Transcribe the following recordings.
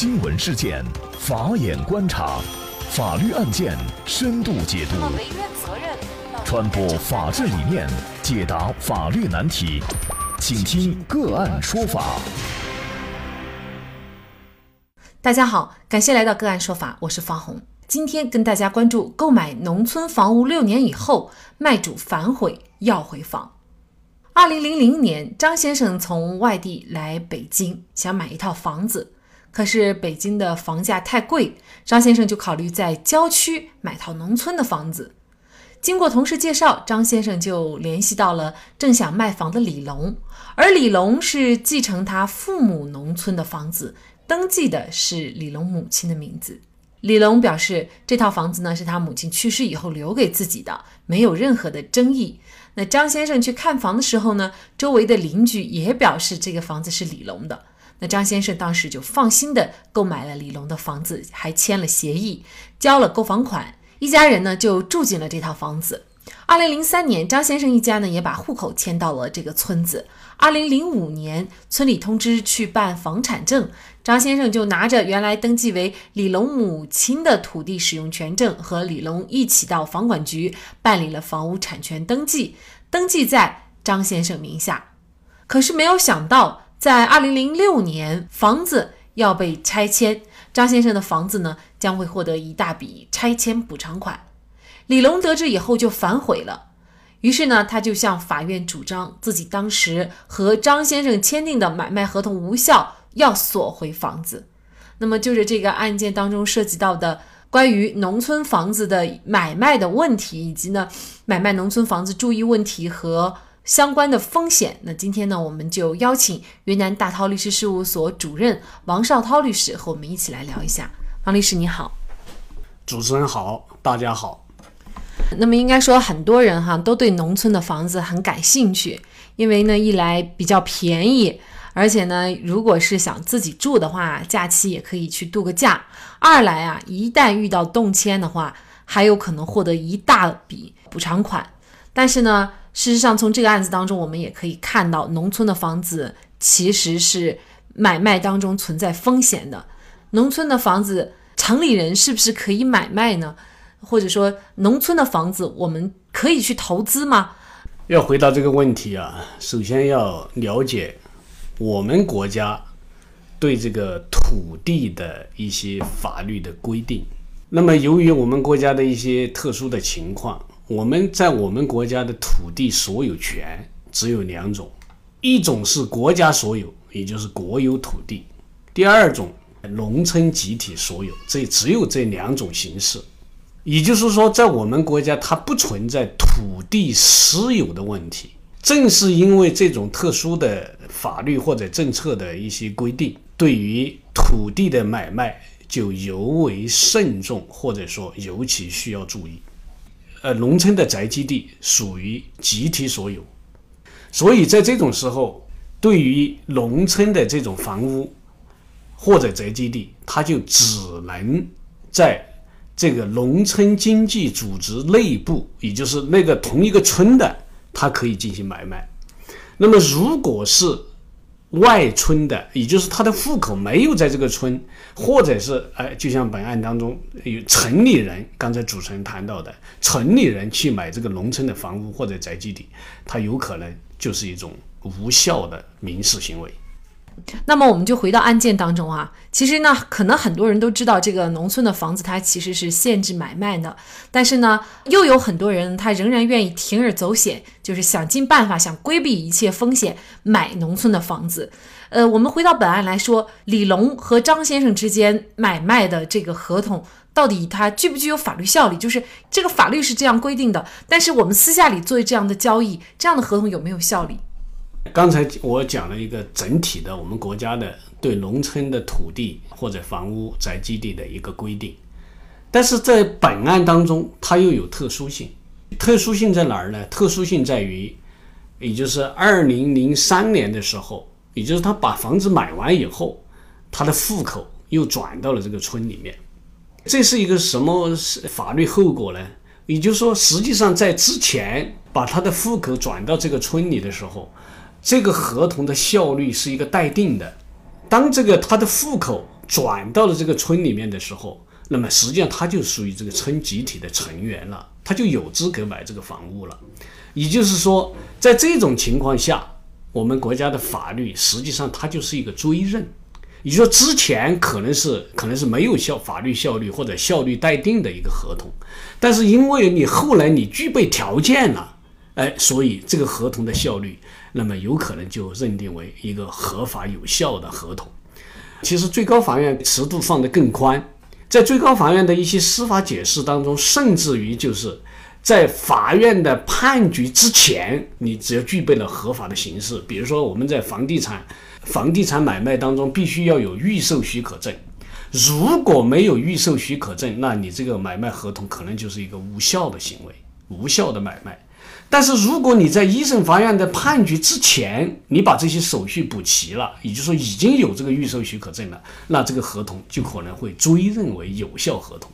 新闻事件，法眼观察，法律案件深度解读，传播法治理念，解答法律难题，请听个案说法。大家好，感谢来到个案说法，我是方红。今天跟大家关注购买农村房屋六年以后，卖主反悔要回房。二零零零年，张先生从外地来北京，想买一套房子，可是北京的房价太贵，张先生就考虑在郊区买套农村的房子。经过同事介绍，张先生就联系到了正想卖房的李龙，而李龙是继承他父母农村的房子，登记的是李龙母亲的名字。李龙表示，这套房子呢是他母亲去世以后留给自己的，没有任何的争议。那张先生去看房的时候呢，周围的邻居也表示这个房子是李龙的。那张先生当时就放心的购买了李龙的房子，还签了协议，交了购房款，一家人呢就住进了这套房子。二零零三年，张先生一家呢也把户口迁到了这个村子。二零零五年，村里通知去办房产证，张先生就拿着原来登记为李龙母亲的土地使用权证和李龙一起到房管局办理了房屋产权登记，登记在张先生名下。可是没有想到，在二零零六年，房子要被拆迁，张先生的房子呢将会获得一大笔拆迁补偿款。李龙得知以后就反悔了。于是呢，他就向法院主张自己当时和张先生签订的买卖合同无效，要索回房子。那么，就是这个案件当中涉及到的关于农村房子的买卖的问题，以及呢买卖农村房子注意问题和相关的风险。那今天呢，我们就邀请云南大韬律师事务所主任王绍涛律师和我们一起来聊一下。王律师你好，主持人好，大家好。那么应该说，很多人哈都对农村的房子很感兴趣，因为呢，一来比较便宜，而且呢，如果是想自己住的话，假期也可以去度个假；二来啊，一旦遇到动迁的话，还有可能获得一大笔补偿款。但是呢，事实上从这个案子当中，我们也可以看到，农村的房子其实是买卖当中存在风险的。农村的房子，城里人是不是可以买卖呢？或者说，农村的房子我们可以去投资吗？要回答这个问题啊，首先要了解我们国家对这个土地的一些法律的规定。那么，由于我们国家的一些特殊的情况，我们在我们国家的土地所有权只有两种：一种是国家所有，也就是国有土地；第二种，农村集体所有。这只有这两种形式。也就是说，在我们国家，它不存在土地私有的问题。正是因为这种特殊的法律或者政策的一些规定，对于土地的买卖就尤为慎重，或者说尤其需要注意。呃，农村的宅基地属于集体所有，所以在这种时候，对于农村的这种房屋或者宅基地，它就只能在。这个农村经济组织内部，也就是那个同一个村的，它可以进行买卖。那么，如果是外村的，也就是他的户口没有在这个村，或者是哎，就像本案当中有城里人，刚才主持人谈到的，城里人去买这个农村的房屋或者宅基地，他有可能就是一种无效的民事行为。那么我们就回到案件当中啊，其实呢，可能很多人都知道这个农村的房子它其实是限制买卖的，但是呢，又有很多人他仍然愿意铤而走险，就是想尽办法想规避一切风险买农村的房子。呃，我们回到本案来说，李龙和张先生之间买卖的这个合同到底它具不具有法律效力？就是这个法律是这样规定的，但是我们私下里做这样的交易，这样的合同有没有效力？刚才我讲了一个整体的我们国家的对农村的土地或者房屋宅基地的一个规定，但是在本案当中，它又有特殊性。特殊性在哪儿呢？特殊性在于，也就是二零零三年的时候，也就是他把房子买完以后，他的户口又转到了这个村里面。这是一个什么法律后果呢？也就是说，实际上在之前把他的户口转到这个村里的时候。这个合同的效率是一个待定的，当这个他的户口转到了这个村里面的时候，那么实际上他就属于这个村集体的成员了，他就有资格买这个房屋了。也就是说，在这种情况下，我们国家的法律实际上它就是一个追认。也就是说，之前可能是可能是没有效法律效力或者效力待定的一个合同，但是因为你后来你具备条件了，哎，所以这个合同的效率，那么有可能就认定为一个合法有效的合同。其实最高法院尺度放得更宽，在最高法院的一些司法解释当中，甚至于就是在法院的判决之前，你只要具备了合法的形式，比如说我们在房地产。房地产买卖当中必须要有预售许可证，如果没有预售许可证，那你这个买卖合同可能就是一个无效的行为，无效的买卖。但是如果你在一审法院的判决之前，你把这些手续补齐了，也就是说已经有这个预售许可证了，那这个合同就可能会追认为有效合同。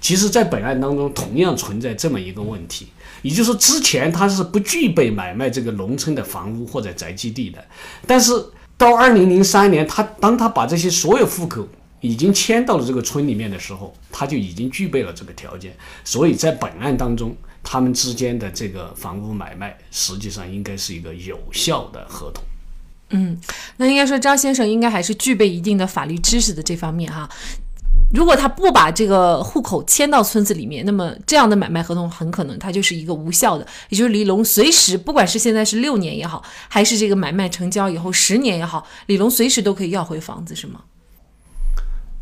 其实，在本案当中同样存在这么一个问题，也就是说之前他是不具备买卖这个农村的房屋或者宅基地的，但是。到二零零三年，他当他把这些所有户口已经迁到了这个村里面的时候，他就已经具备了这个条件。所以在本案当中，他们之间的这个房屋买卖实际上应该是一个有效的合同。嗯，那应该说张先生应该还是具备一定的法律知识的这方面哈。如果他不把这个户口迁到村子里面，那么这样的买卖合同很可能它就是一个无效的，也就是李龙随时，不管是现在是六年也好，还是这个买卖成交以后十年也好，李龙随时都可以要回房子，是吗？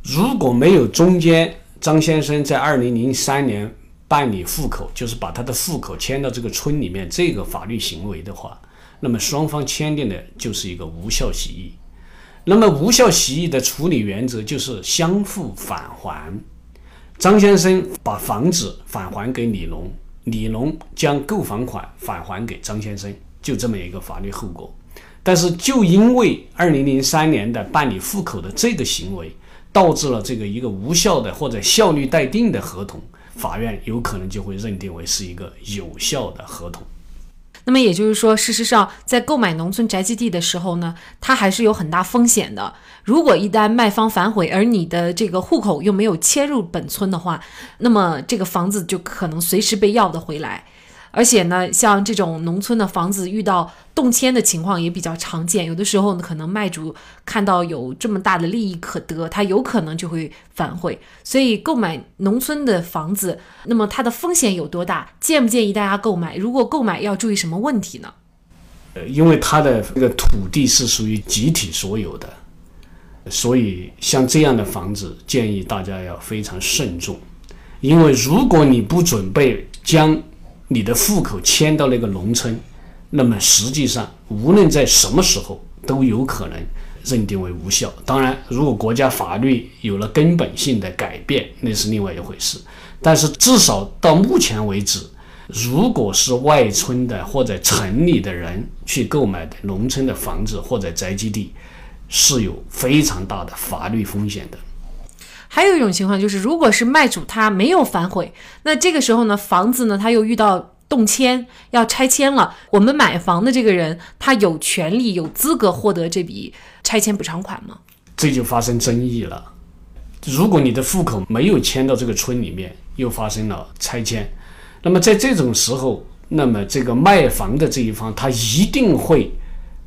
如果没有中间张先生在二零零三年办理户口，就是把他的户口迁到这个村里面这个法律行为的话，那么双方签订的就是一个无效协议。那么无效协议的处理原则就是相互返还。张先生把房子返还给李龙，李龙将购房款返还给张先生，就这么一个法律后果。但是就因为二零零三年的办理户口的这个行为，导致了这个一个无效的或者效力待定的合同，法院有可能就会认定为是一个有效的合同。那么也就是说，事实上，在购买农村宅基地的时候呢，它还是有很大风险的。如果一旦卖方反悔，而你的这个户口又没有迁入本村的话，那么这个房子就可能随时被要的回来。而且呢，像这种农村的房子遇到动迁的情况也比较常见，有的时候呢，可能卖主看到有这么大的利益可得，他有可能就会反悔。所以购买农村的房子，那么它的风险有多大？建不建议大家购买？如果购买要注意什么问题呢？呃，因为它的这个土地是属于集体所有的，所以像这样的房子，建议大家要非常慎重。因为如果你不准备将你的户口迁到那个农村，那么实际上无论在什么时候都有可能认定为无效。当然，如果国家法律有了根本性的改变，那是另外一回事。但是至少到目前为止，如果是外村的或者城里的人去购买的农村的房子或者宅基地，是有非常大的法律风险的。还有一种情况就是，如果是卖主他没有反悔，那这个时候呢，房子呢他又遇到动迁要拆迁了，我们买房的这个人他有权利有资格获得这笔拆迁补偿款吗？这就发生争议了。如果你的户口没有迁到这个村里面，又发生了拆迁，那么在这种时候，那么这个卖房的这一方他一定会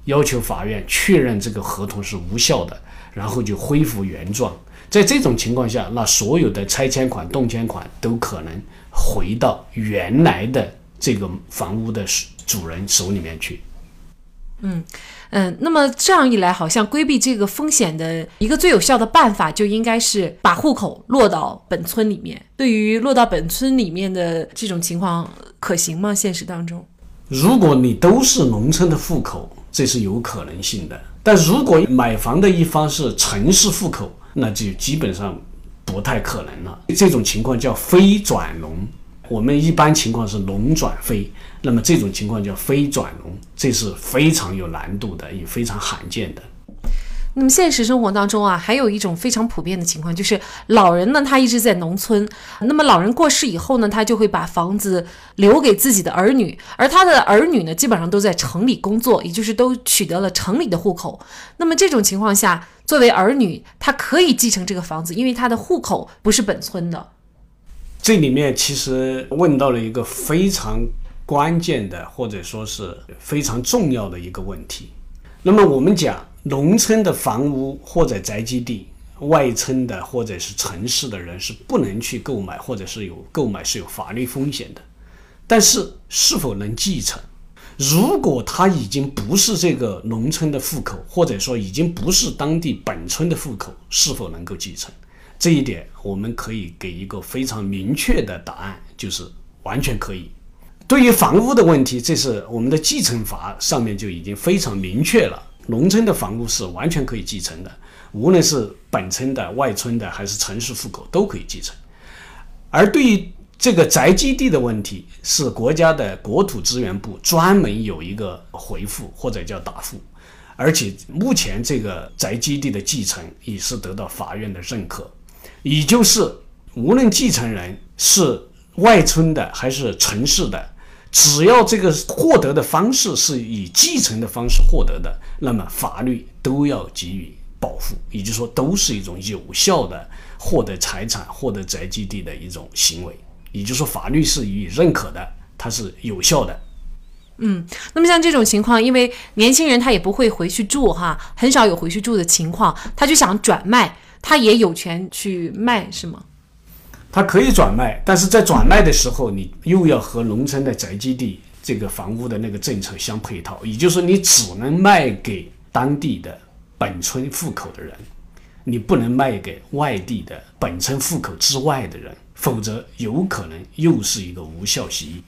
要求法院确认这个合同是无效的，然后就恢复原状。在这种情况下，那所有的拆迁款、动迁款都可能回到原来的这个房屋的主人手里面去。嗯嗯，那么这样一来，好像规避这个风险的一个最有效的办法，就应该是把户口落到本村里面。对于落到本村里面的这种情况，可行吗？现实当中，如果你都是农村的户口，这是有可能性的；但如果买房的一方是城市户口，那就基本上不太可能了。这种情况叫非转农，我们一般情况是农转非，那么这种情况叫非转农，这是非常有难度的，也非常罕见的。那么现实生活当中啊，还有一种非常普遍的情况，就是老人呢，他一直在农村。那么老人过世以后呢，他就会把房子留给自己的儿女，而他的儿女呢，基本上都在城里工作，也就是都取得了城里的户口。那么这种情况下，作为儿女，他可以继承这个房子，因为他的户口不是本村的。这里面其实问到了一个非常关键的，或者说是非常重要的一个问题。那么我们讲。农村的房屋或者宅基地，外村的或者是城市的人是不能去购买，或者是有购买是有法律风险的。但是是否能继承？如果他已经不是这个农村的户口，或者说已经不是当地本村的户口，是否能够继承？这一点我们可以给一个非常明确的答案，就是完全可以。对于房屋的问题，这是我们的继承法上面就已经非常明确了。农村的房屋是完全可以继承的，无论是本村的、外村的，还是城市户口都可以继承。而对于这个宅基地的问题，是国家的国土资源部专门有一个回复或者叫答复，而且目前这个宅基地的继承也是得到法院的认可，也就是无论继承人是外村的还是城市的。只要这个获得的方式是以继承的方式获得的，那么法律都要给予保护，也就是说，都是一种有效的获得财产、获得宅基地的一种行为。也就是说，法律是予以认可的，它是有效的。嗯，那么像这种情况，因为年轻人他也不会回去住哈，很少有回去住的情况，他就想转卖，他也有权去卖，是吗？他可以转卖，但是在转卖的时候，你又要和农村的宅基地这个房屋的那个政策相配套，也就是说，你只能卖给当地的本村户口的人，你不能卖给外地的本村户口之外的人，否则有可能又是一个无效协议。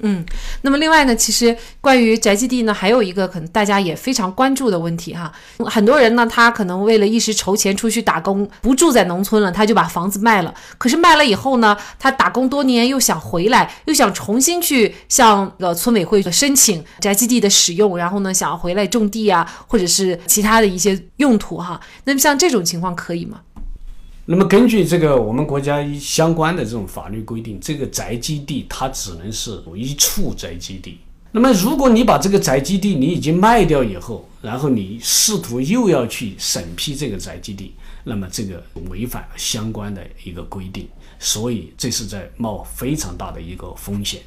嗯，那么另外呢，其实关于宅基地呢，还有一个可能大家也非常关注的问题哈。很多人呢，他可能为了一时筹钱出去打工，不住在农村了，他就把房子卖了。可是卖了以后呢，他打工多年又想回来，又想重新去向呃村委会申请宅基地的使用，然后呢，想要回来种地啊，或者是其他的一些用途哈。那么像这种情况可以吗？那么根据这个我们国家相关的这种法律规定，这个宅基地它只能是一处宅基地。那么如果你把这个宅基地你已经卖掉以后，然后你试图又要去审批这个宅基地，那么这个违反相关的一个规定，所以这是在冒非常大的一个风险。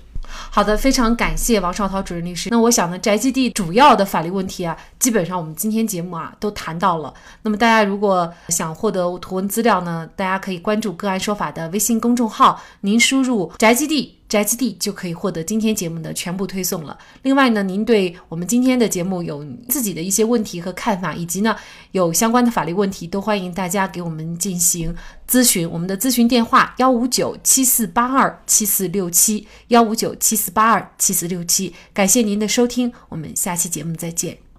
好的，非常感谢王少涛主任律师。那我想呢，宅基地主要的法律问题啊，基本上我们今天节目啊都谈到了。那么大家如果想获得图文资料呢，大家可以关注“个案说法”的微信公众号，您输入“宅基地”。宅基地就可以获得今天节目的全部推送了。另外呢，您对我们今天的节目有自己的一些问题和看法，以及呢有相关的法律问题，都欢迎大家给我们进行咨询。我们的咨询电话：幺五九七四八二七四六七，幺五九七四八二七四六七。感谢您的收听，我们下期节目再见。